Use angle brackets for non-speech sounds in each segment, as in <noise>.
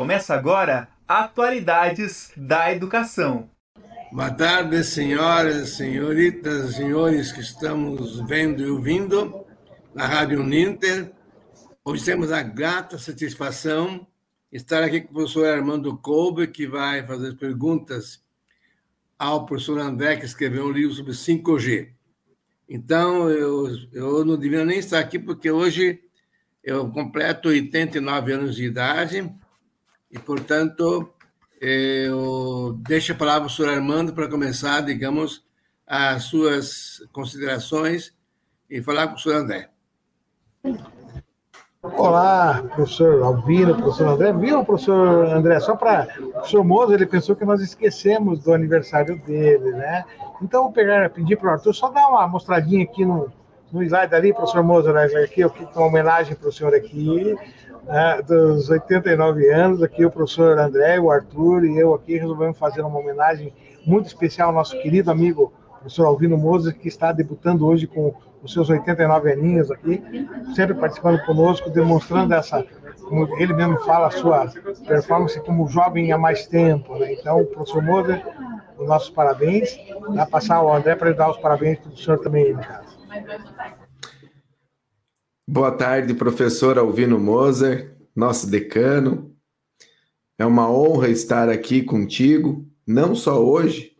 Começa agora Atualidades da Educação. Boa tarde, senhoras, senhoritas, senhores que estamos vendo e ouvindo na Rádio Ninter. Hoje temos a grata satisfação de estar aqui com o professor Armando Kolbe, que vai fazer perguntas ao professor André, que escreveu um livro sobre 5G. Então, eu, eu não devia nem estar aqui, porque hoje eu completo 89 anos de idade e, portanto, eu deixo a palavra ao senhor Armando para começar, digamos, as suas considerações e falar com o senhor André. Olá, professor Albino, professor André. Viu, professor André? Só para o professor Moza, ele pensou que nós esquecemos do aniversário dele, né? Então, vou pegar, pedir para o Arthur só dar uma mostradinha aqui no, no slide ali, professor Moza, né? aqui, aqui, uma homenagem para o senhor aqui, né? dos 89 anos, aqui o professor André, o Arthur e eu aqui resolvemos fazer uma homenagem muito especial ao nosso querido amigo professor Alvino Moza, que está debutando hoje com os seus 89 aninhos aqui, sempre participando conosco, demonstrando essa, como ele mesmo fala, a sua performance como jovem há mais tempo. Né? Então, professor Moza, os nossos parabéns. Vai passar ao André para dar os parabéns para o senhor também, no caso. Boa tarde, professor Alvino Moser, nosso decano. É uma honra estar aqui contigo, não só hoje,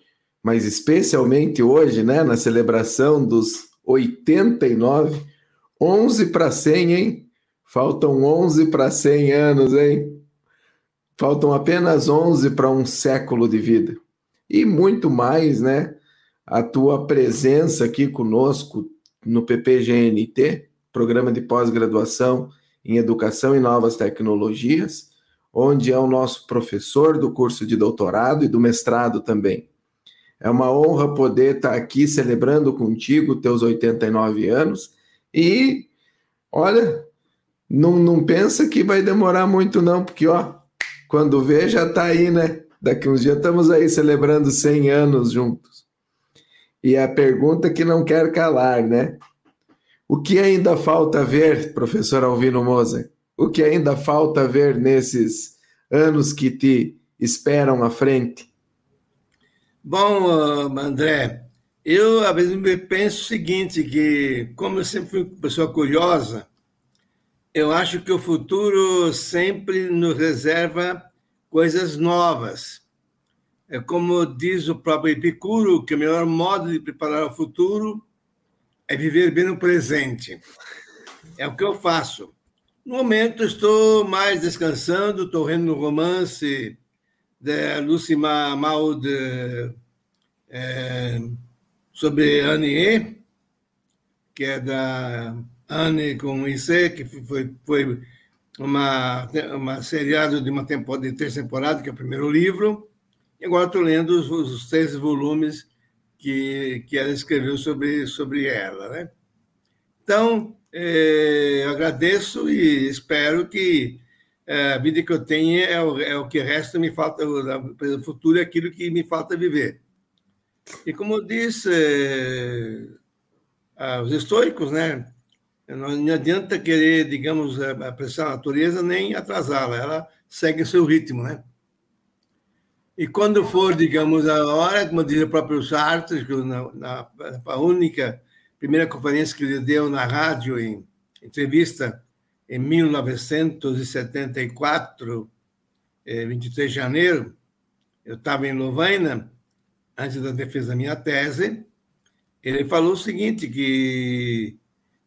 mas especialmente hoje, né, na celebração dos 89, 11 para 100, hein? Faltam 11 para 100 anos, hein? Faltam apenas 11 para um século de vida. E muito mais, né? A tua presença aqui conosco no PPGNT, Programa de Pós-Graduação em Educação e Novas Tecnologias, onde é o nosso professor do curso de doutorado e do mestrado também. É uma honra poder estar aqui celebrando contigo teus 89 anos e, olha, não, não pensa que vai demorar muito não, porque, ó, quando vê já está aí, né? Daqui uns dias estamos aí celebrando 100 anos juntos. E a pergunta que não quer calar, né? O que ainda falta ver, professor Alvino Moser? O que ainda falta ver nesses anos que te esperam à frente? Bom, André, eu às vezes penso o seguinte, que como eu sempre fui uma pessoa curiosa, eu acho que o futuro sempre nos reserva coisas novas. É como diz o próprio Epicuro, que o melhor modo de preparar o futuro é viver bem no presente. É o que eu faço. No momento, estou mais descansando, estou lendo no romance de Lucy Maud é, sobre Annie, que é da Anne com IC, que foi, foi uma, uma seriado de uma temporada, de três temporadas, que é o primeiro livro, e agora estou lendo os, os três volumes que, que ela escreveu sobre, sobre ela. Né? Então, é, eu agradeço e espero que é, a vida que eu tenho é o, é o que resta me falta, o futuro é aquilo que me falta viver. E como disse é, os estoicos, né? Não adianta querer, digamos, apressar a natureza nem atrasá-la, ela segue seu ritmo, né? E quando for, digamos, a hora, como diz o próprio Sartre, na, na, na única primeira conferência que ele deu na rádio, em entrevista em 1974, 23 eh, de janeiro, eu estava em Lovaina, antes da defesa da minha tese, ele falou o seguinte, que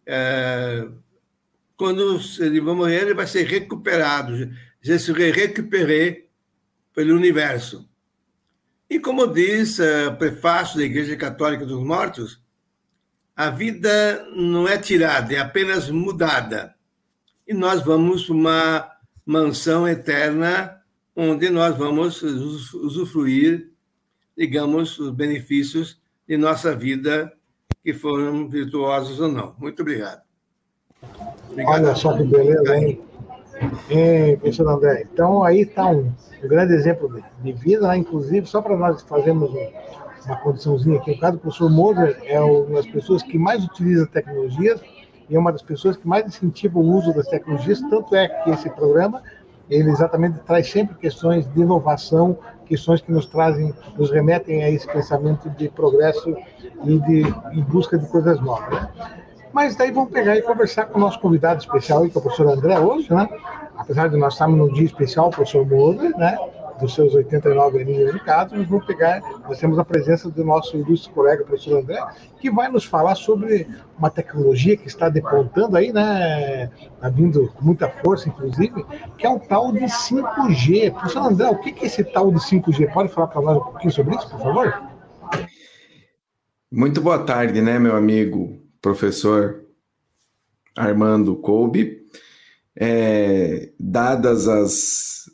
é, quando ele vai morrer, ele vai ser recuperado. Je serai récupéré pelo universo. E como diz é, o prefácio da Igreja Católica dos Mortos, a vida não é tirada, é apenas mudada. E nós vamos uma mansão eterna onde nós vamos usufruir, digamos, os benefícios de nossa vida que foram virtuosos ou não. Muito obrigado. obrigado. Olha só que beleza, hein? Hein, professor André? Então, aí está um, um, grande exemplo de vida, né? inclusive, só para nós fazermos uma condiçãozinha aqui, o caso do professor Moser é uma das pessoas que mais utiliza tecnologias e é uma das pessoas que mais incentiva o uso das tecnologias, tanto é que esse programa ele exatamente traz sempre questões de inovação, questões que nos trazem, nos remetem a esse pensamento de progresso e de em busca de coisas novas. Né? Mas daí vamos pegar e conversar com o nosso convidado especial, que é o professor André, hoje, né? Apesar de nós estarmos num dia especial, o professor Moura, né? Dos seus 89 aninhos de casa, nós vamos pegar, nós temos a presença do nosso ilustre colega, professor André, que vai nos falar sobre uma tecnologia que está depontando aí, né? Está vindo com muita força, inclusive, que é o tal de 5G. Professor André, o que é esse tal de 5G? Pode falar para nós um pouquinho sobre isso, por favor? Muito boa tarde, né, meu amigo professor Armando Kolbe. É, dadas as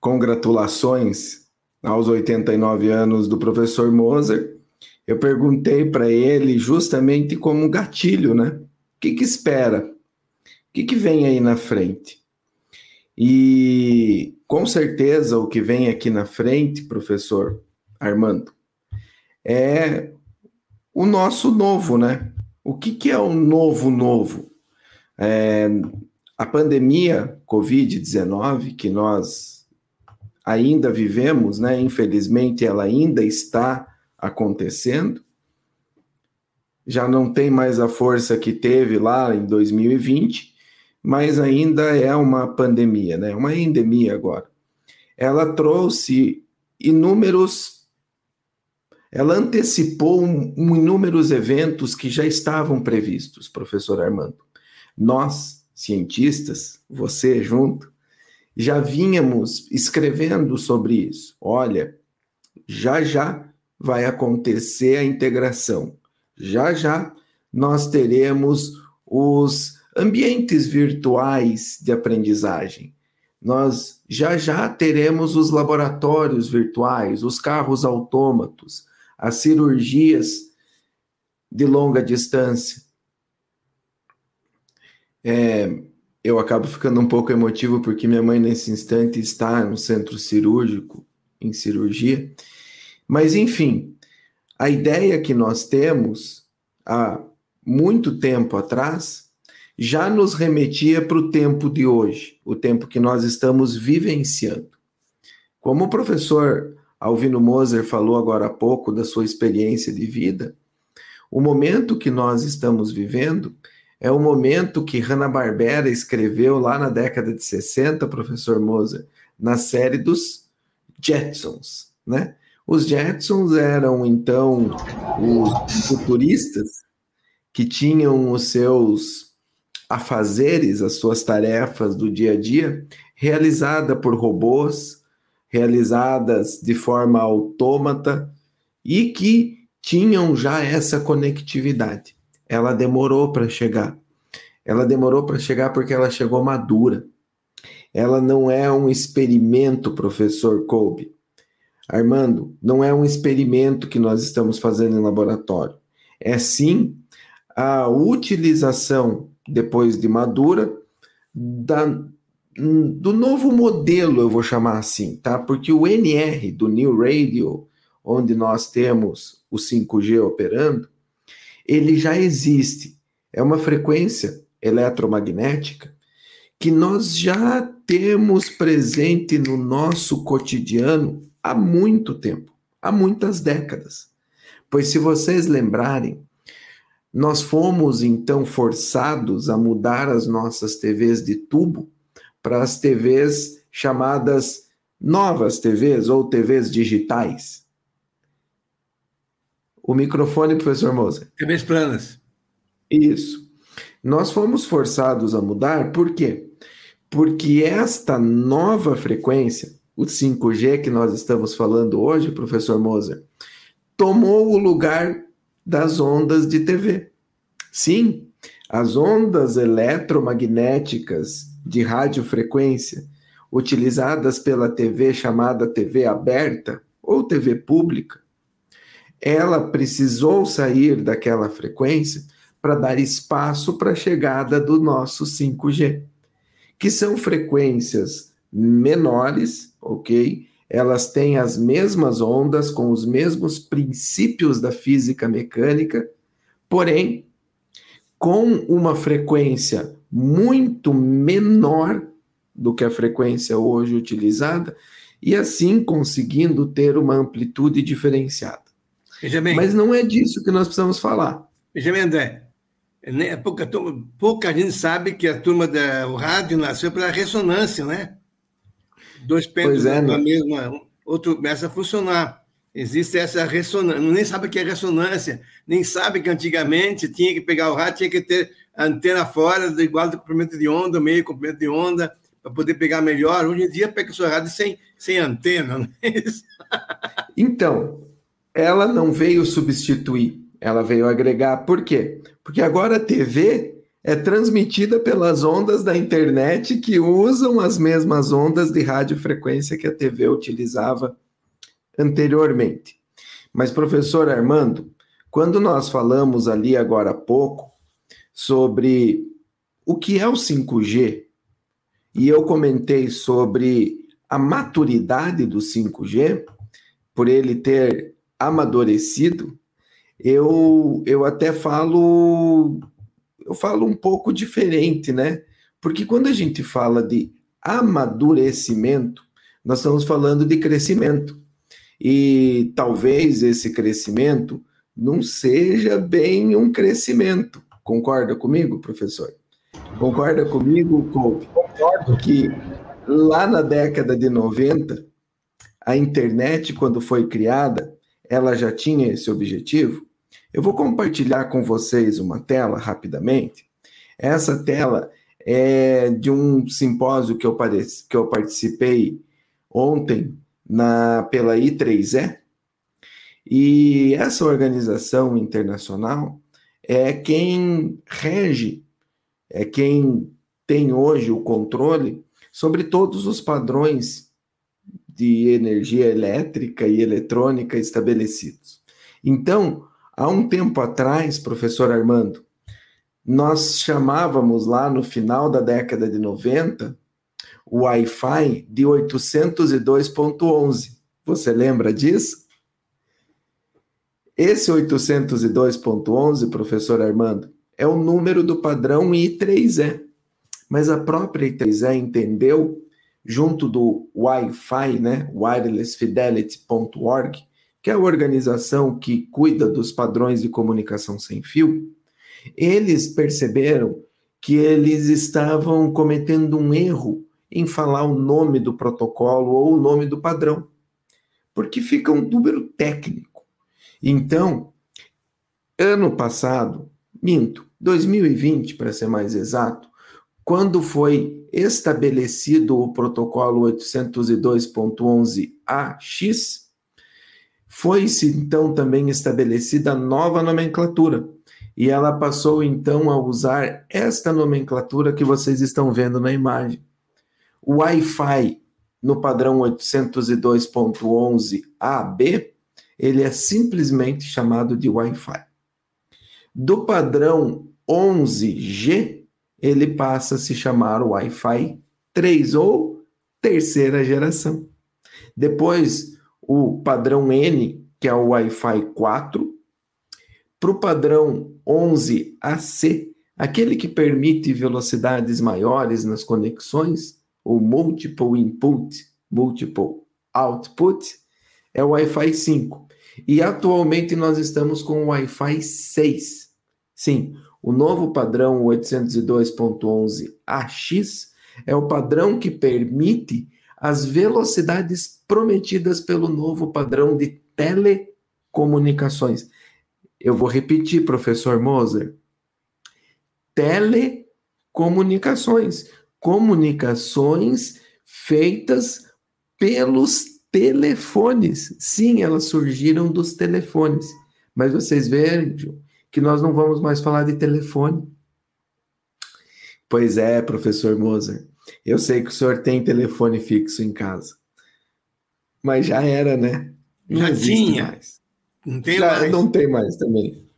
congratulações aos 89 anos do professor Moser, eu perguntei para ele justamente como gatilho, né? O que, que espera? O que, que vem aí na frente? E com certeza o que vem aqui na frente, professor Armando, é o nosso novo, né? O que, que é o novo novo? É, a pandemia Covid-19, que nós ainda vivemos, né? infelizmente ela ainda está acontecendo, já não tem mais a força que teve lá em 2020, mas ainda é uma pandemia, né? uma endemia agora. Ela trouxe inúmeros ela antecipou um, um, inúmeros eventos que já estavam previstos, professor Armando. Nós, cientistas, você junto, já vínhamos escrevendo sobre isso. Olha, já já vai acontecer a integração. Já já nós teremos os ambientes virtuais de aprendizagem. Nós já já teremos os laboratórios virtuais, os carros autômatos, as cirurgias de longa distância. É, eu acabo ficando um pouco emotivo porque minha mãe, nesse instante, está no centro cirúrgico, em cirurgia. Mas, enfim, a ideia que nós temos há muito tempo atrás já nos remetia para o tempo de hoje, o tempo que nós estamos vivenciando. Como o professor Alvino Moser falou agora há pouco da sua experiência de vida. O momento que nós estamos vivendo é o momento que Hanna-Barbera escreveu lá na década de 60, professor Moser, na série dos Jetsons, né? Os Jetsons eram então os futuristas que tinham os seus afazeres, as suas tarefas do dia a dia, realizada por robôs, realizadas de forma autômata e que tinham já essa conectividade. Ela demorou para chegar. Ela demorou para chegar porque ela chegou madura. Ela não é um experimento, professor Kolbe. Armando, não é um experimento que nós estamos fazendo em laboratório. É sim a utilização, depois de madura, da do novo modelo, eu vou chamar assim, tá? Porque o NR do New Radio, onde nós temos o 5G operando, ele já existe. É uma frequência eletromagnética que nós já temos presente no nosso cotidiano há muito tempo, há muitas décadas. Pois se vocês lembrarem, nós fomos então forçados a mudar as nossas TVs de tubo para as TVs chamadas novas TVs ou TVs digitais. O microfone, professor Moser. TVs planas. Isso. Nós fomos forçados a mudar, por quê? Porque esta nova frequência, o 5G que nós estamos falando hoje, professor Moser, tomou o lugar das ondas de TV. Sim, as ondas eletromagnéticas de radiofrequência utilizadas pela TV chamada TV aberta ou TV pública, ela precisou sair daquela frequência para dar espaço para a chegada do nosso 5G, que são frequências menores, ok? Elas têm as mesmas ondas, com os mesmos princípios da física mecânica, porém, com uma frequência muito menor do que a frequência hoje utilizada e assim conseguindo ter uma amplitude diferenciada. Benjamin, Mas não é disso que nós precisamos falar. Benjamin André, né, pouca, turma- pouca gente sabe que a turma do rádio nasceu pela ressonância, né? Dois pêndulos é, na né? mesma, outro começa a funcionar. Existe essa ressonância, nem sabe o que é ressonância, nem sabe que antigamente tinha que pegar o rádio, tinha que ter a antena fora, do- igual do comprimento de onda, meio comprimento de onda, para poder pegar melhor. Hoje em dia pega o seu rádio sem, sem antena, né? Então, ela não veio substituir, ela veio agregar. Por quê? Porque agora a TV é transmitida pelas ondas da internet que usam as mesmas ondas de radiofrequência que a TV utilizava anteriormente. Mas, professor Armando, quando nós falamos ali agora há pouco sobre o que é o 5G, e eu comentei sobre a maturidade do 5G, por ele ter amadurecido, eu, eu até falo eu falo um pouco diferente, né? Porque quando a gente fala de amadurecimento, nós estamos falando de crescimento. E talvez esse crescimento não seja bem um crescimento. Concorda comigo, professor? Concorda comigo, Coupe? Concordo. que lá na década de 90, a internet, quando foi criada, ela já tinha esse objetivo. Eu vou compartilhar com vocês uma tela rapidamente. Essa tela é de um simpósio que eu, que eu participei ontem na, pela I3E. E essa organização internacional é quem rege, é quem tem hoje o controle sobre todos os padrões de energia elétrica e eletrônica estabelecidos. Então, há um tempo atrás, professor Armando, nós chamávamos lá no final da década de 90 o Wi-Fi de 802.11. Você lembra disso? Esse 802.11, professor Armando, é o número do padrão I3E. Mas a própria I3E entendeu, junto do Wi-Fi, né, wirelessfidelity.org, que é a organização que cuida dos padrões de comunicação sem fio, eles perceberam que eles estavam cometendo um erro em falar o nome do protocolo ou o nome do padrão, porque fica um número técnico. Então, ano passado, minto, 2020 para ser mais exato, quando foi estabelecido o protocolo 802.11ax, foi-se então também estabelecida a nova nomenclatura. E ela passou então a usar esta nomenclatura que vocês estão vendo na imagem. O Wi-Fi no padrão 802.11ab, ele é simplesmente chamado de Wi-Fi. Do padrão 11G, ele passa a se chamar Wi-Fi 3 ou terceira geração. Depois, o padrão N, que é o Wi-Fi 4, para o padrão 11AC, aquele que permite velocidades maiores nas conexões, ou multiple input, multiple output, é o Wi-Fi 5. E atualmente nós estamos com o Wi-Fi 6. Sim, o novo padrão 802.11ax é o padrão que permite as velocidades prometidas pelo novo padrão de telecomunicações. Eu vou repetir, professor Moser. Telecomunicações. Comunicações feitas pelos telefones. Sim, elas surgiram dos telefones. Mas vocês vejam que nós não vamos mais falar de telefone. Pois é, professor Moser. Eu sei que o senhor tem telefone fixo em casa. Mas já era, né? Não Já tinha. mais. Não tem Já mais. não tem mais também.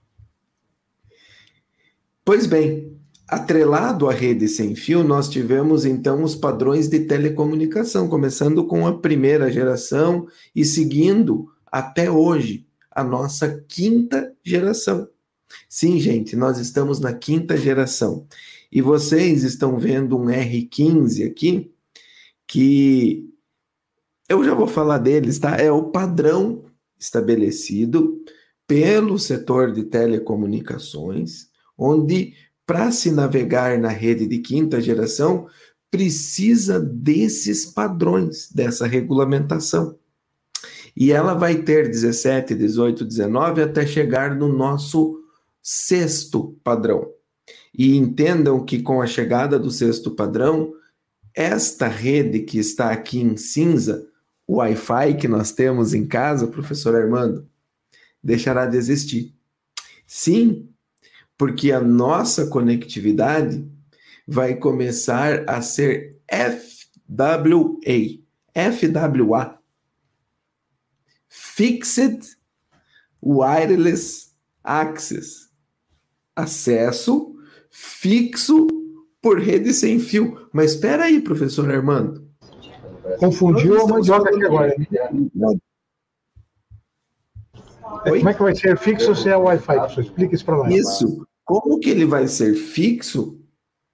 Pois bem, atrelado à rede sem fio, nós tivemos então os padrões de telecomunicação, começando com a primeira geração e seguindo até hoje a nossa quinta geração. Sim, gente, nós estamos na quinta geração. E vocês estão vendo um R15 aqui, que eu já vou falar deles, tá? É o padrão estabelecido pelo setor de telecomunicações, onde para se navegar na rede de quinta geração precisa desses padrões, dessa regulamentação. E ela vai ter 17, 18, 19 até chegar no nosso sexto padrão. E entendam que com a chegada do sexto padrão, esta rede que está aqui em cinza, o Wi-Fi que nós temos em casa, professor Armando, deixará de existir. Sim, porque a nossa conectividade vai começar a ser FWA, FWA, Fixed Wireless Access, acesso fixo por rede sem fio. Mas espera aí, professor Armando. Confundiu a mandioca aqui agora. Oi? Como é que vai ser fixo se é Wi-Fi? Explica isso para nós. Isso. Como que ele vai ser fixo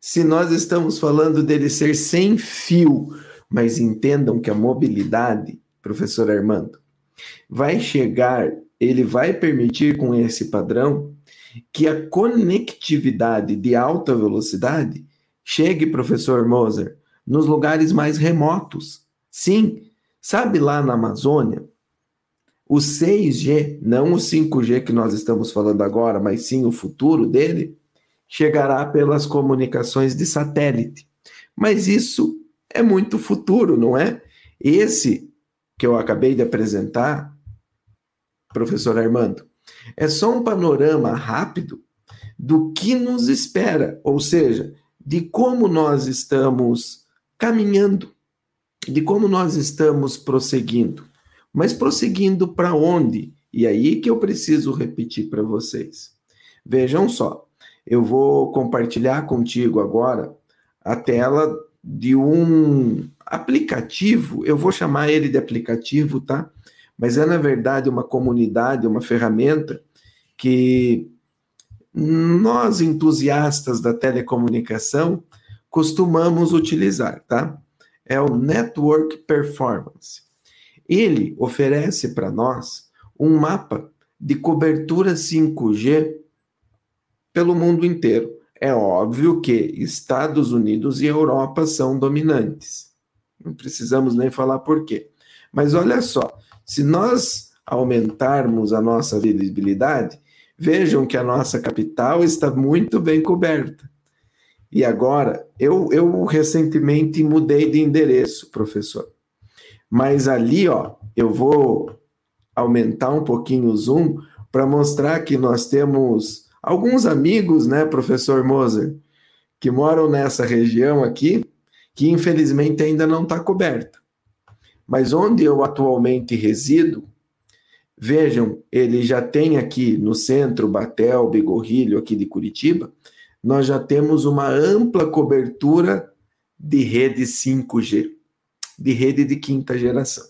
se nós estamos falando dele ser sem fio? Mas entendam que a mobilidade, professor Armando, vai chegar, ele vai permitir com esse padrão que a conectividade de alta velocidade chegue, professor Moser, nos lugares mais remotos. Sim, sabe lá na Amazônia, o 6G, não o 5G que nós estamos falando agora, mas sim o futuro dele, chegará pelas comunicações de satélite. Mas isso é muito futuro, não é? Esse que eu acabei de apresentar, professor Armando, é só um panorama rápido do que nos espera, ou seja, de como nós estamos caminhando, de como nós estamos prosseguindo. Mas prosseguindo para onde? E aí que eu preciso repetir para vocês. Vejam só, eu vou compartilhar contigo agora a tela de um aplicativo, eu vou chamar ele de aplicativo, tá? Mas é, na verdade, uma comunidade, uma ferramenta que nós, entusiastas da telecomunicação, costumamos utilizar, tá? É o Network Performance. Ele oferece para nós um mapa de cobertura 5G pelo mundo inteiro. É óbvio que Estados Unidos e Europa são dominantes. Não precisamos nem falar por quê. Mas olha só, se nós aumentarmos a nossa visibilidade, vejam que a nossa capital está muito bem coberta. E agora, eu, eu recentemente mudei de endereço, professor. Mas ali, ó, eu vou aumentar um pouquinho o zoom para mostrar que nós temos alguns amigos, né, professor Moser, que moram nessa região aqui, que infelizmente ainda não está coberta. Mas onde eu atualmente resido, vejam, ele já tem aqui no centro, Batel, Bigorrilho, aqui de Curitiba, nós já temos uma ampla cobertura de rede 5G de rede de quinta geração.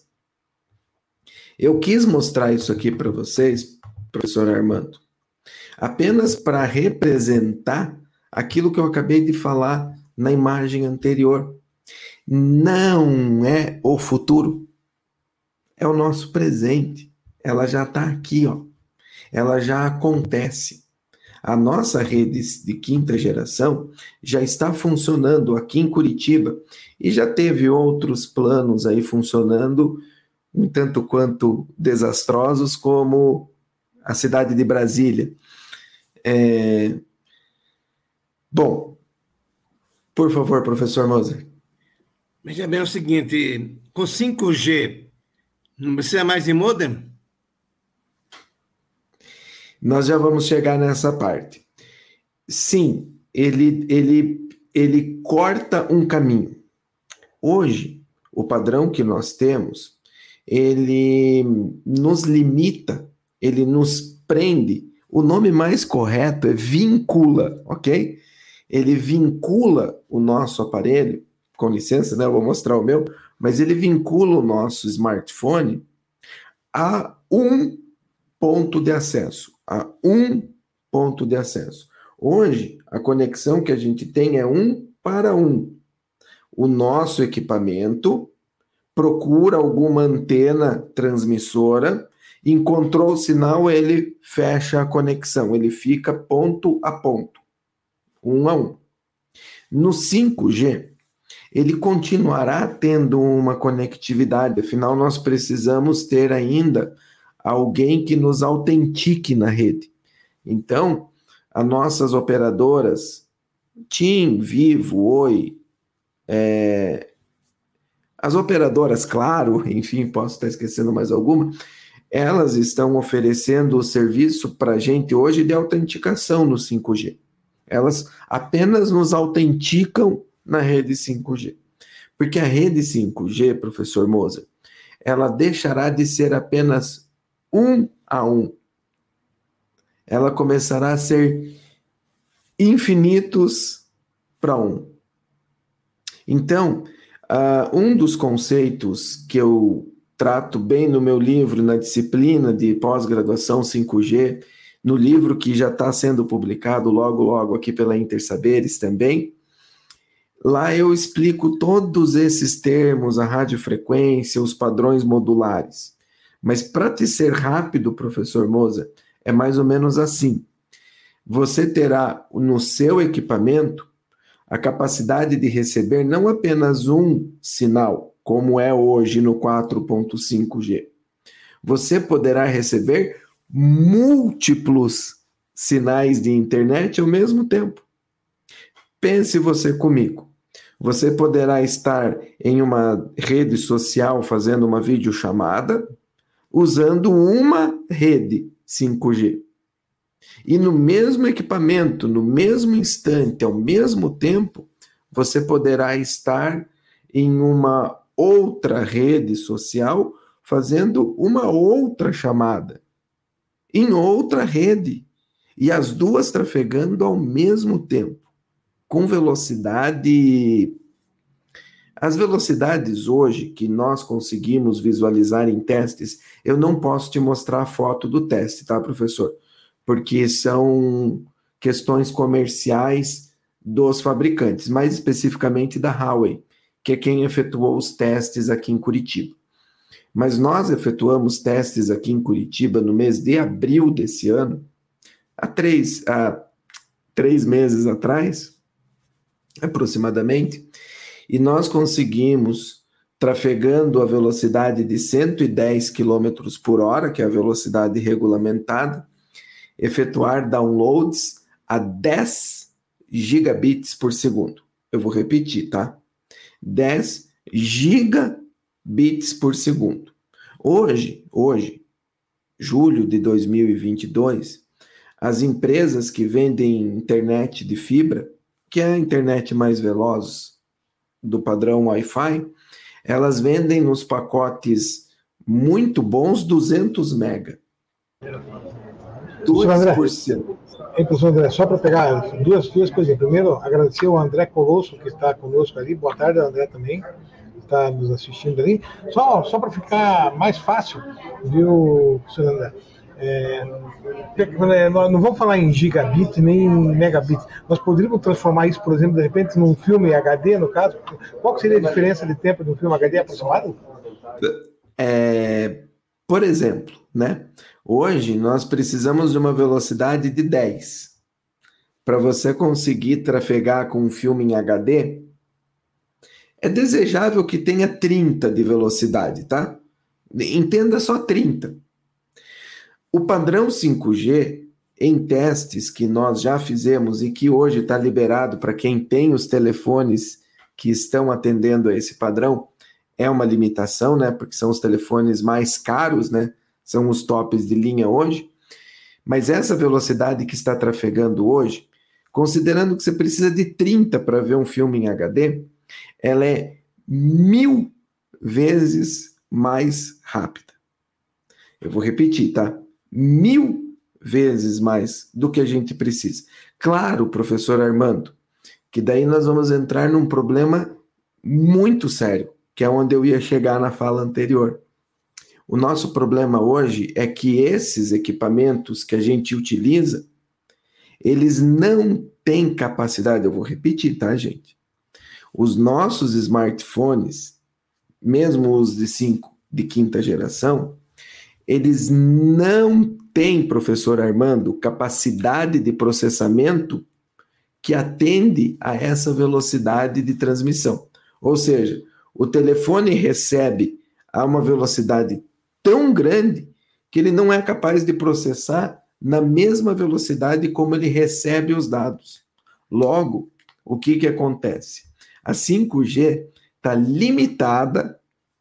Eu quis mostrar isso aqui para vocês, professor Armando, apenas para representar aquilo que eu acabei de falar na imagem anterior. Não é o futuro, é o nosso presente. Ela já está aqui, ó. Ela já acontece. A nossa rede de quinta geração já está funcionando aqui em Curitiba e já teve outros planos aí funcionando, um tanto quanto desastrosos, como a cidade de Brasília. É... Bom, por favor, professor Moser. Veja bem é o seguinte, com 5G, não precisa mais de modem? Nós já vamos chegar nessa parte. Sim, ele, ele, ele corta um caminho. Hoje, o padrão que nós temos, ele nos limita, ele nos prende. O nome mais correto é vincula, ok? Ele vincula o nosso aparelho, com licença, né? Eu vou mostrar o meu, mas ele vincula o nosso smartphone a um ponto de acesso a um ponto de acesso. Hoje, a conexão que a gente tem é um para um. o nosso equipamento, procura alguma antena transmissora, encontrou o sinal, ele fecha a conexão, ele fica ponto a ponto, um a um. No 5G, ele continuará tendo uma conectividade, afinal, nós precisamos ter ainda alguém que nos autentique na rede. Então, as nossas operadoras, TIM, Vivo, Oi, é, as operadoras, claro, <laughs> enfim, posso estar esquecendo mais alguma, elas estão oferecendo o serviço para a gente hoje de autenticação no 5G. Elas apenas nos autenticam na rede 5G. Porque a rede 5G, professor Moser, ela deixará de ser apenas um a um. Ela começará a ser infinitos para um. Então, uh, um dos conceitos que eu trato bem no meu livro, na disciplina de pós-graduação 5G, no livro que já está sendo publicado logo, logo aqui pela Intersaberes também, Lá eu explico todos esses termos, a radiofrequência, os padrões modulares. Mas para te ser rápido, professor Moza, é mais ou menos assim. Você terá no seu equipamento a capacidade de receber não apenas um sinal, como é hoje no 4.5G. Você poderá receber múltiplos sinais de internet ao mesmo tempo. Pense você comigo. Você poderá estar em uma rede social fazendo uma videochamada usando uma rede 5G. E no mesmo equipamento, no mesmo instante, ao mesmo tempo, você poderá estar em uma outra rede social fazendo uma outra chamada em outra rede e as duas trafegando ao mesmo tempo com velocidade. As velocidades hoje que nós conseguimos visualizar em testes, eu não posso te mostrar a foto do teste, tá, professor? Porque são questões comerciais dos fabricantes, mais especificamente da Huawei, que é quem efetuou os testes aqui em Curitiba. Mas nós efetuamos testes aqui em Curitiba no mês de abril desse ano, há três, há três meses atrás, aproximadamente, e nós conseguimos, trafegando a velocidade de 110 km por hora, que é a velocidade regulamentada, efetuar downloads a 10 gigabits por segundo. Eu vou repetir, tá? 10 gigabits por segundo. Hoje, hoje, julho de 2022, as empresas que vendem internet de fibra que é a internet mais veloz do padrão Wi-Fi, elas vendem nos pacotes muito bons 200 mega. 2%. Então, André, só para pegar duas, duas coisas. Primeiro, agradecer ao André Colosso, que está conosco ali. Boa tarde, André, também, que está nos assistindo ali. Só, só para ficar mais fácil, viu, professor André? É, não vamos falar em gigabit nem em megabit. Nós poderíamos transformar isso, por exemplo, de repente, num filme HD, no caso? Qual seria a diferença de tempo de um filme HD aproximado? É, por exemplo, né? Hoje nós precisamos de uma velocidade de 10. Para você conseguir trafegar com um filme em HD, é desejável que tenha 30 de velocidade, tá? Entenda só 30. O padrão 5G, em testes que nós já fizemos e que hoje está liberado para quem tem os telefones que estão atendendo a esse padrão, é uma limitação, né? Porque são os telefones mais caros, né? São os tops de linha hoje. Mas essa velocidade que está trafegando hoje, considerando que você precisa de 30 para ver um filme em HD, ela é mil vezes mais rápida. Eu vou repetir, tá? Mil vezes mais do que a gente precisa. Claro, professor Armando, que daí nós vamos entrar num problema muito sério, que é onde eu ia chegar na fala anterior. O nosso problema hoje é que esses equipamentos que a gente utiliza, eles não têm capacidade, eu vou repetir, tá, gente? os nossos smartphones, mesmo os de 5 de quinta geração, eles não têm, professor Armando, capacidade de processamento que atende a essa velocidade de transmissão. Ou seja, o telefone recebe a uma velocidade tão grande que ele não é capaz de processar na mesma velocidade como ele recebe os dados. Logo, o que, que acontece? A 5G está limitada,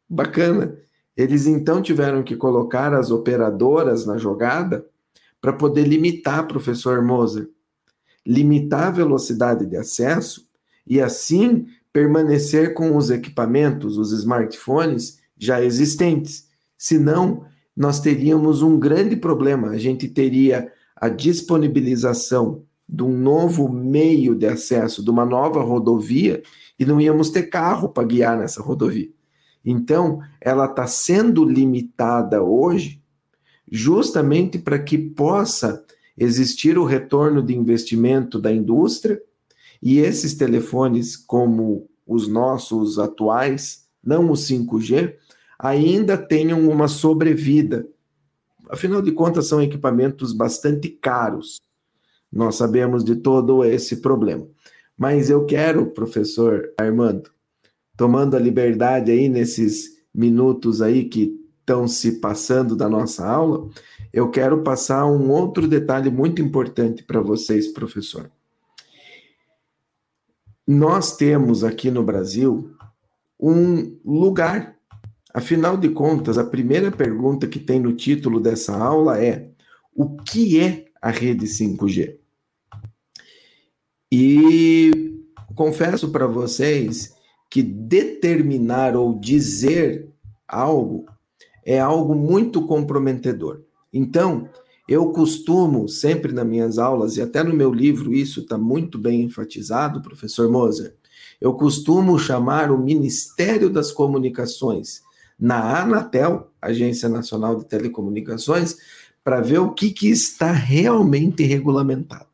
bacana. Eles então tiveram que colocar as operadoras na jogada para poder limitar, professor Moser, limitar a velocidade de acesso e assim permanecer com os equipamentos, os smartphones já existentes. Senão, nós teríamos um grande problema. A gente teria a disponibilização de um novo meio de acesso, de uma nova rodovia, e não íamos ter carro para guiar nessa rodovia. Então, ela está sendo limitada hoje justamente para que possa existir o retorno de investimento da indústria e esses telefones, como os nossos atuais, não o 5G, ainda tenham uma sobrevida. Afinal de contas, são equipamentos bastante caros. Nós sabemos de todo esse problema. Mas eu quero, professor Armando, tomando a liberdade aí nesses minutos aí que estão se passando da nossa aula, eu quero passar um outro detalhe muito importante para vocês, professor. Nós temos aqui no Brasil um lugar Afinal de contas, a primeira pergunta que tem no título dessa aula é: o que é a rede 5G? E confesso para vocês que determinar ou dizer algo é algo muito comprometedor. Então, eu costumo, sempre nas minhas aulas, e até no meu livro isso está muito bem enfatizado, professor Moser, eu costumo chamar o Ministério das Comunicações na Anatel, Agência Nacional de Telecomunicações, para ver o que, que está realmente regulamentado.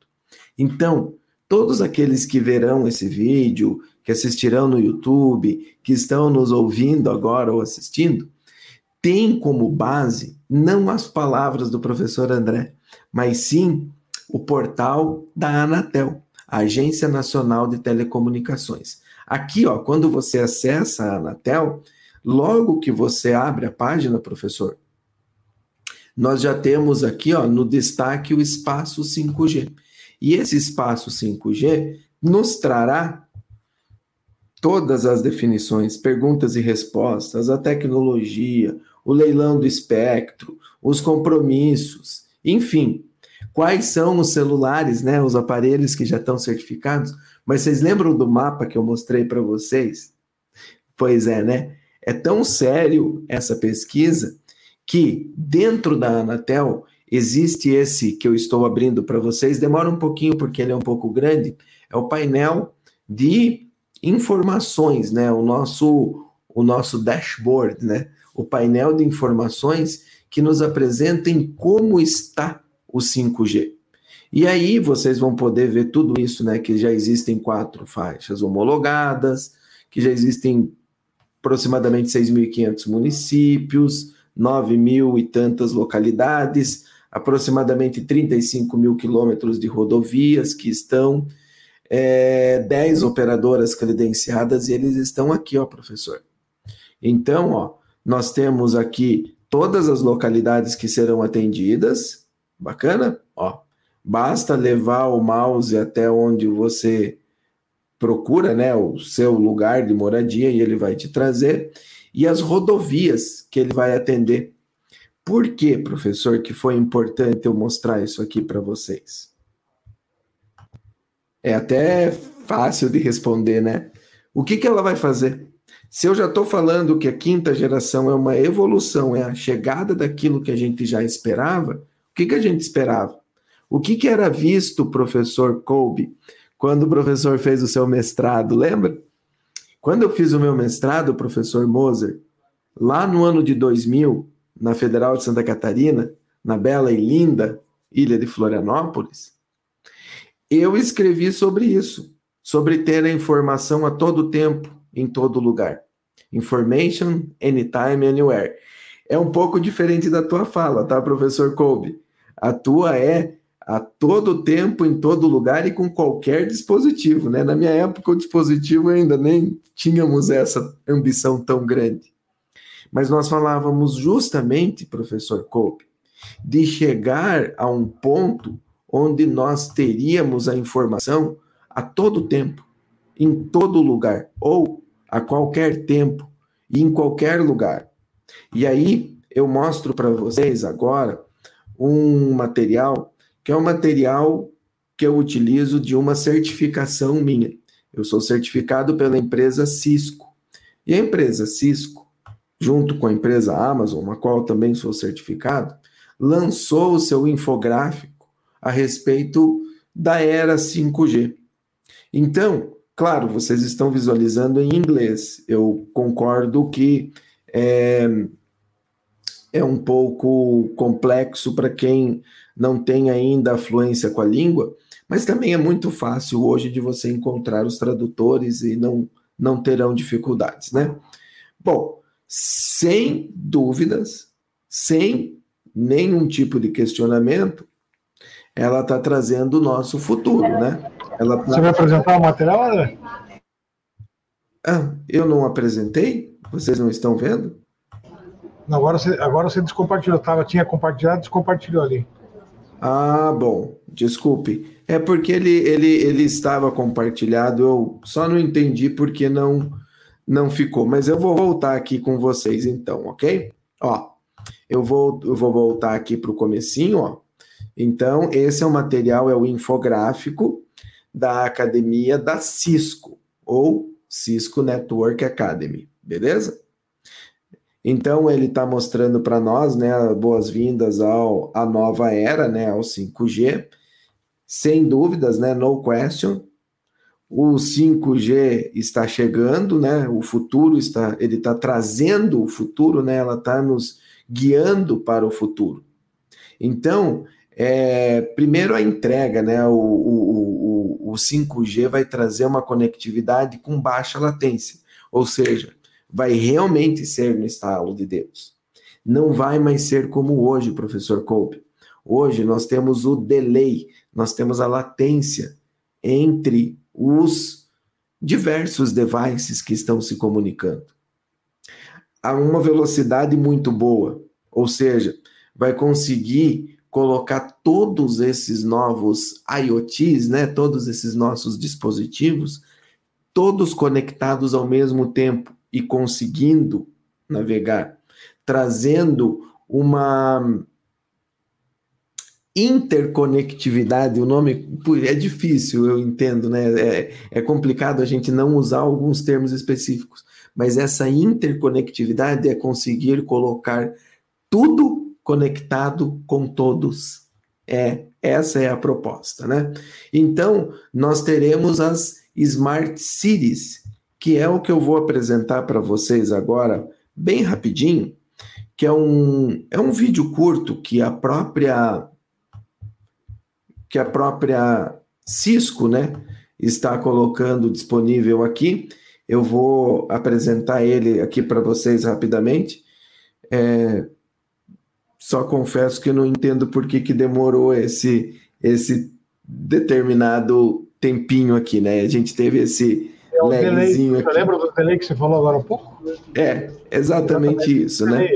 Então, todos aqueles que verão esse vídeo, que assistirão no YouTube, que estão nos ouvindo agora ou assistindo, têm como base não as palavras do professor André, mas sim o portal da Anatel, a Agência Nacional de Telecomunicações. Aqui, ó, quando você acessa a Anatel, Logo que você abre a página, professor, nós já temos aqui ó, no destaque o espaço 5G. E esse espaço 5G nos trará todas as definições, perguntas e respostas, a tecnologia, o leilão do espectro, os compromissos, enfim, quais são os celulares, né, os aparelhos que já estão certificados. Mas vocês lembram do mapa que eu mostrei para vocês? Pois é, né? É tão sério essa pesquisa que dentro da Anatel existe esse que eu estou abrindo para vocês. Demora um pouquinho porque ele é um pouco grande. É o painel de informações, né? O nosso o nosso dashboard, né? O painel de informações que nos apresentem como está o 5G. E aí vocês vão poder ver tudo isso, né? Que já existem quatro faixas homologadas, que já existem aproximadamente 6.500 municípios, 9 mil e tantas localidades, aproximadamente 35 mil quilômetros de rodovias que estão, é, 10 operadoras credenciadas e eles estão aqui, ó, professor. Então, ó, nós temos aqui todas as localidades que serão atendidas, bacana? Ó, basta levar o mouse até onde você procura né, o seu lugar de moradia e ele vai te trazer, e as rodovias que ele vai atender. Por que, professor, que foi importante eu mostrar isso aqui para vocês? É até fácil de responder, né? O que, que ela vai fazer? Se eu já estou falando que a quinta geração é uma evolução, é a chegada daquilo que a gente já esperava, o que, que a gente esperava? O que, que era visto, professor Colby, quando o professor fez o seu mestrado, lembra? Quando eu fiz o meu mestrado, professor Moser, lá no ano de 2000, na Federal de Santa Catarina, na bela e linda ilha de Florianópolis, eu escrevi sobre isso, sobre ter a informação a todo tempo, em todo lugar. Information, anytime, anywhere. É um pouco diferente da tua fala, tá, professor Kolbe? A tua é a todo tempo, em todo lugar e com qualquer dispositivo, né? Na minha época, o dispositivo ainda nem tínhamos essa ambição tão grande. Mas nós falávamos justamente, professor Kolbe, de chegar a um ponto onde nós teríamos a informação a todo tempo, em todo lugar, ou a qualquer tempo e em qualquer lugar. E aí eu mostro para vocês agora um material que é um material que eu utilizo de uma certificação minha. Eu sou certificado pela empresa Cisco. E a empresa Cisco, junto com a empresa Amazon, a qual também sou certificado, lançou o seu infográfico a respeito da era 5G. Então, claro, vocês estão visualizando em inglês. Eu concordo que é, é um pouco complexo para quem não tem ainda fluência com a língua, mas também é muito fácil hoje de você encontrar os tradutores e não, não terão dificuldades, né? Bom, sem dúvidas, sem nenhum tipo de questionamento, ela está trazendo o nosso futuro, né? Ela tá... Você vai apresentar o material, André? Ah, eu não apresentei? Vocês não estão vendo? Não, agora você, agora você descompartilhou. Tava, tinha compartilhado, descompartilhou ali. Ah, bom. Desculpe. É porque ele, ele, ele estava compartilhado, eu só não entendi porque não não ficou. Mas eu vou voltar aqui com vocês então, ok? Ó, eu vou, eu vou voltar aqui para o comecinho, ó. Então, esse é o material, é o infográfico da academia da Cisco, ou Cisco Network Academy, beleza? Então, ele está mostrando para nós, né, boas-vindas ao a nova era, né, ao 5G. Sem dúvidas, né, no question. O 5G está chegando, né? O futuro está, ele está trazendo o futuro, né? Ela está nos guiando para o futuro. Então, é, primeiro a entrega, né? O, o, o, o 5G vai trazer uma conectividade com baixa latência, ou seja, vai realmente ser no estalo de Deus. Não vai mais ser como hoje, professor Kolbe. Hoje nós temos o delay, nós temos a latência entre os diversos devices que estão se comunicando. A uma velocidade muito boa, ou seja, vai conseguir colocar todos esses novos IoTs, né, todos esses nossos dispositivos, todos conectados ao mesmo tempo e conseguindo navegar, trazendo uma interconectividade, o nome é difícil, eu entendo, né? É, é complicado a gente não usar alguns termos específicos, mas essa interconectividade é conseguir colocar tudo conectado com todos. É, essa é a proposta, né? Então, nós teremos as smart cities, que é o que eu vou apresentar para vocês agora, bem rapidinho, que é um, é um vídeo curto que a própria que a própria Cisco, né, está colocando disponível aqui. Eu vou apresentar ele aqui para vocês rapidamente. É, só confesso que não entendo por que, que demorou esse, esse determinado tempinho aqui, né? A gente teve esse é o delay. Você lembra do delay que você falou agora há pouco? É, exatamente, exatamente isso, né?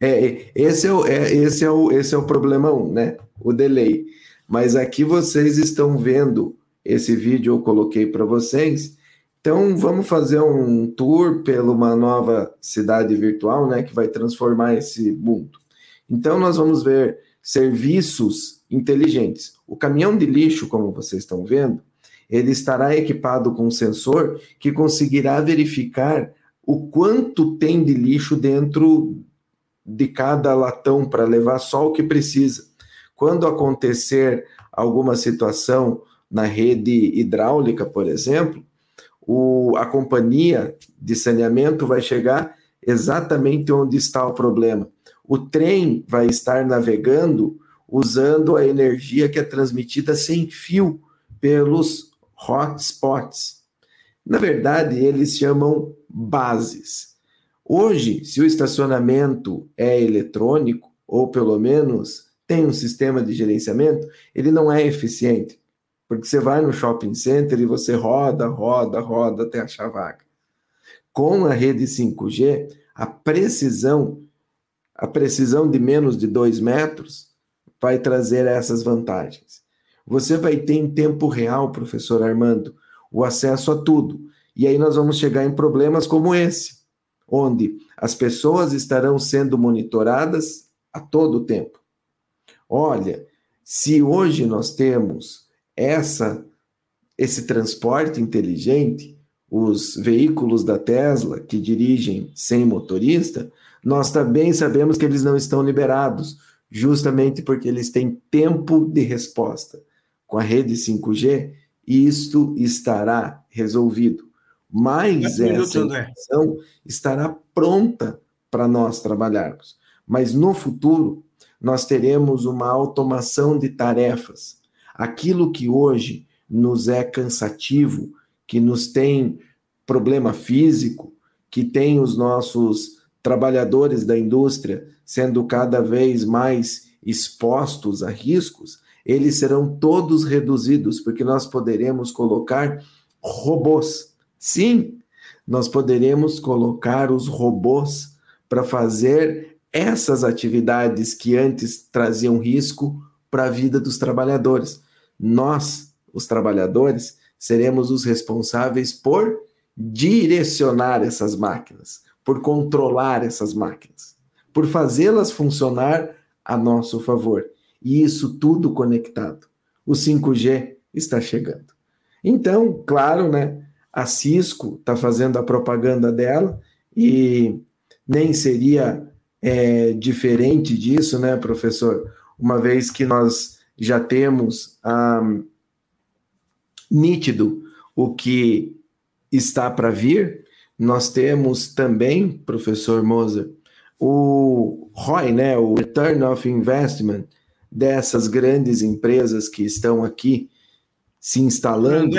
É, esse, é o, é, esse, é o, esse é o problema um, né? O delay. Mas aqui vocês estão vendo esse vídeo eu coloquei para vocês. Então vamos fazer um tour pela uma nova cidade virtual, né, que vai transformar esse mundo. Então nós vamos ver serviços inteligentes. O caminhão de lixo, como vocês estão vendo, ele estará equipado com um sensor que conseguirá verificar o quanto tem de lixo dentro de cada latão para levar só o que precisa. Quando acontecer alguma situação na rede hidráulica, por exemplo, o, a companhia de saneamento vai chegar exatamente onde está o problema. O trem vai estar navegando usando a energia que é transmitida sem fio pelos hotspots. Na verdade, eles chamam bases. Hoje, se o estacionamento é eletrônico, ou pelo menos tem um sistema de gerenciamento, ele não é eficiente. Porque você vai no shopping center e você roda, roda, roda até achar vaga. Com a rede 5G, a precisão, a precisão de menos de 2 metros vai trazer essas vantagens. Você vai ter em tempo real, professor Armando, o acesso a tudo. E aí nós vamos chegar em problemas como esse, onde as pessoas estarão sendo monitoradas a todo tempo. Olha, se hoje nós temos essa esse transporte inteligente, os veículos da Tesla que dirigem sem motorista, nós também sabemos que eles não estão liberados, justamente porque eles têm tempo de resposta. Com a rede 5G, isto estará resolvido. Mas essa informação estará pronta para nós trabalharmos. Mas no futuro, nós teremos uma automação de tarefas. Aquilo que hoje nos é cansativo, que nos tem problema físico, que tem os nossos trabalhadores da indústria sendo cada vez mais expostos a riscos, eles serão todos reduzidos, porque nós poderemos colocar robôs. Sim, nós poderemos colocar os robôs para fazer essas atividades que antes traziam risco para a vida dos trabalhadores. Nós, os trabalhadores, seremos os responsáveis por direcionar essas máquinas, por controlar essas máquinas, por fazê-las funcionar a nosso favor. E isso tudo conectado. O 5G está chegando. Então, claro, né? A Cisco está fazendo a propaganda dela e nem seria é, diferente disso, né, professor? Uma vez que nós já temos ah, nítido o que está para vir, nós temos também, professor Moser, o ROI, né, o Return of Investment dessas grandes empresas que estão aqui se instalando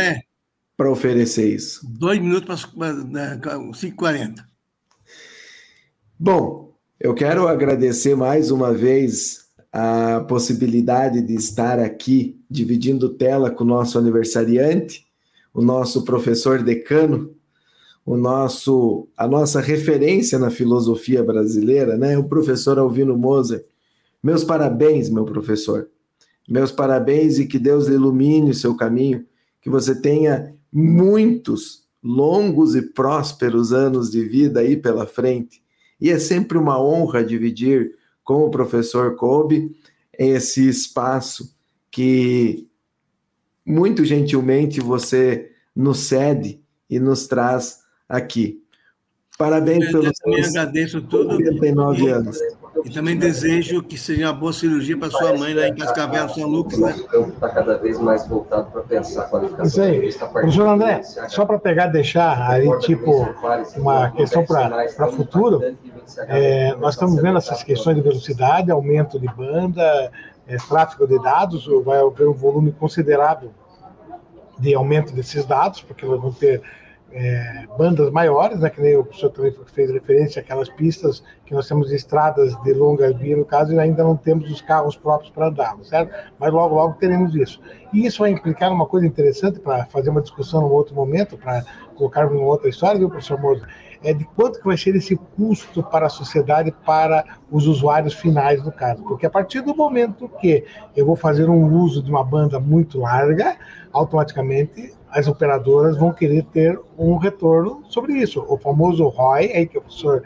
para oferecer isso. Dois minutos para 5h40. Bom, eu quero agradecer mais uma vez a possibilidade de estar aqui dividindo tela com o nosso aniversariante, o nosso professor decano, o nosso a nossa referência na filosofia brasileira, né? O professor Alvino Moser. Meus parabéns, meu professor. Meus parabéns e que Deus ilumine o seu caminho, que você tenha muitos longos e prósperos anos de vida aí pela frente. E é sempre uma honra dividir com o professor Kobe esse espaço que muito gentilmente você nos cede e nos traz aqui. Parabéns eu pelos também agradeço tudo 89 anos. E também desejo que seja uma boa cirurgia para sua mãe lá em Cascavel, São Lucas. Né? O campo está cada vez mais voltado para pensar a qualificação. Isso aí. Professor André, só para pegar deixar aí, tipo, uma questão para o futuro, é, nós estamos vendo essas questões de velocidade, aumento de banda, é, tráfego de dados, vai haver um volume considerável de aumento desses dados, porque nós vamos ter é, bandas maiores, né, que nem o professor também fez referência àquelas pistas que nós temos estradas de longa via, no caso, e ainda não temos os carros próprios para andar, certo? Mas logo, logo teremos isso. E isso vai implicar uma coisa interessante para fazer uma discussão num outro momento, para colocarmos uma outra história, viu, professor Moura? É de quanto que vai ser esse custo para a sociedade, para os usuários finais do caso. Porque a partir do momento que eu vou fazer um uso de uma banda muito larga, automaticamente as operadoras vão querer ter um retorno sobre isso. O famoso ROI, aí que o professor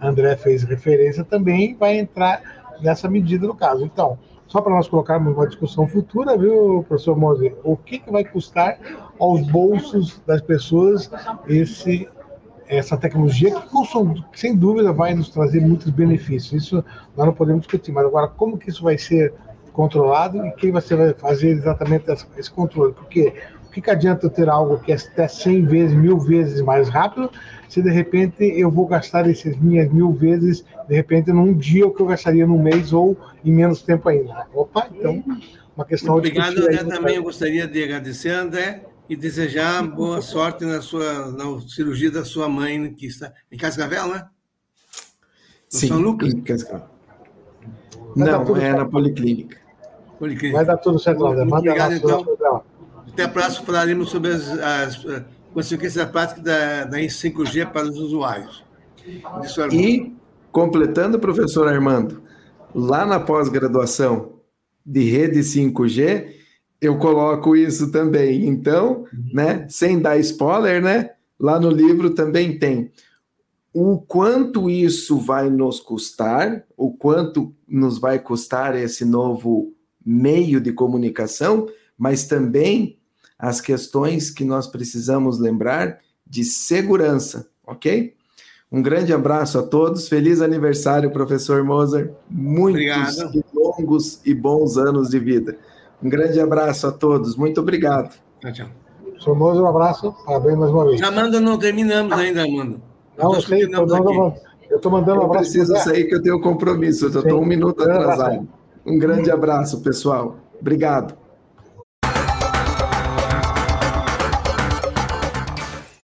André fez referência, também vai entrar nessa medida no caso. Então, só para nós colocarmos uma discussão futura, viu, professor Mose, o que, que vai custar aos bolsos das pessoas esse essa tecnologia que, sem dúvida, vai nos trazer muitos benefícios. Isso nós não podemos discutir, mas agora, como que isso vai ser controlado e quem vai fazer exatamente esse controle? Porque o que, que adianta eu ter algo que é até 100 vezes, mil vezes mais rápido, se de repente eu vou gastar essas minhas mil vezes, de repente, num dia o que eu gastaria num mês ou em menos tempo ainda? Opa, então, uma questão Obrigado, André. Também eu gostaria de agradecer, André, e desejar boa sorte na sua na cirurgia da sua mãe, que está em Cascavel, né? No Sim, São Lucas? Em Cascavel. Não, é na Policlínica. Policlínica. Vai dar tudo certo, André. Manda Obrigado, então. Até a próxima falaremos sobre as, as consequências práticas da, da 5G para os usuários. E, completando, professor Armando, lá na pós-graduação de rede 5G, eu coloco isso também. Então, né, sem dar spoiler, né, lá no livro também tem o quanto isso vai nos custar, o quanto nos vai custar esse novo meio de comunicação, mas também as questões que nós precisamos lembrar de segurança, ok? Um grande abraço a todos, feliz aniversário, professor Moser, muitos e longos e bons anos de vida. Um grande abraço a todos, muito obrigado. Tchau, tchau. Professor Moser, um abraço, parabéns mais uma vez. Amanda, não terminamos ainda, Amanda. Não, eu sei, eu estou mandando um abraço. Eu preciso sair que eu tenho compromisso, eu estou um minuto atrasado. Um grande abraço, pessoal. Obrigado.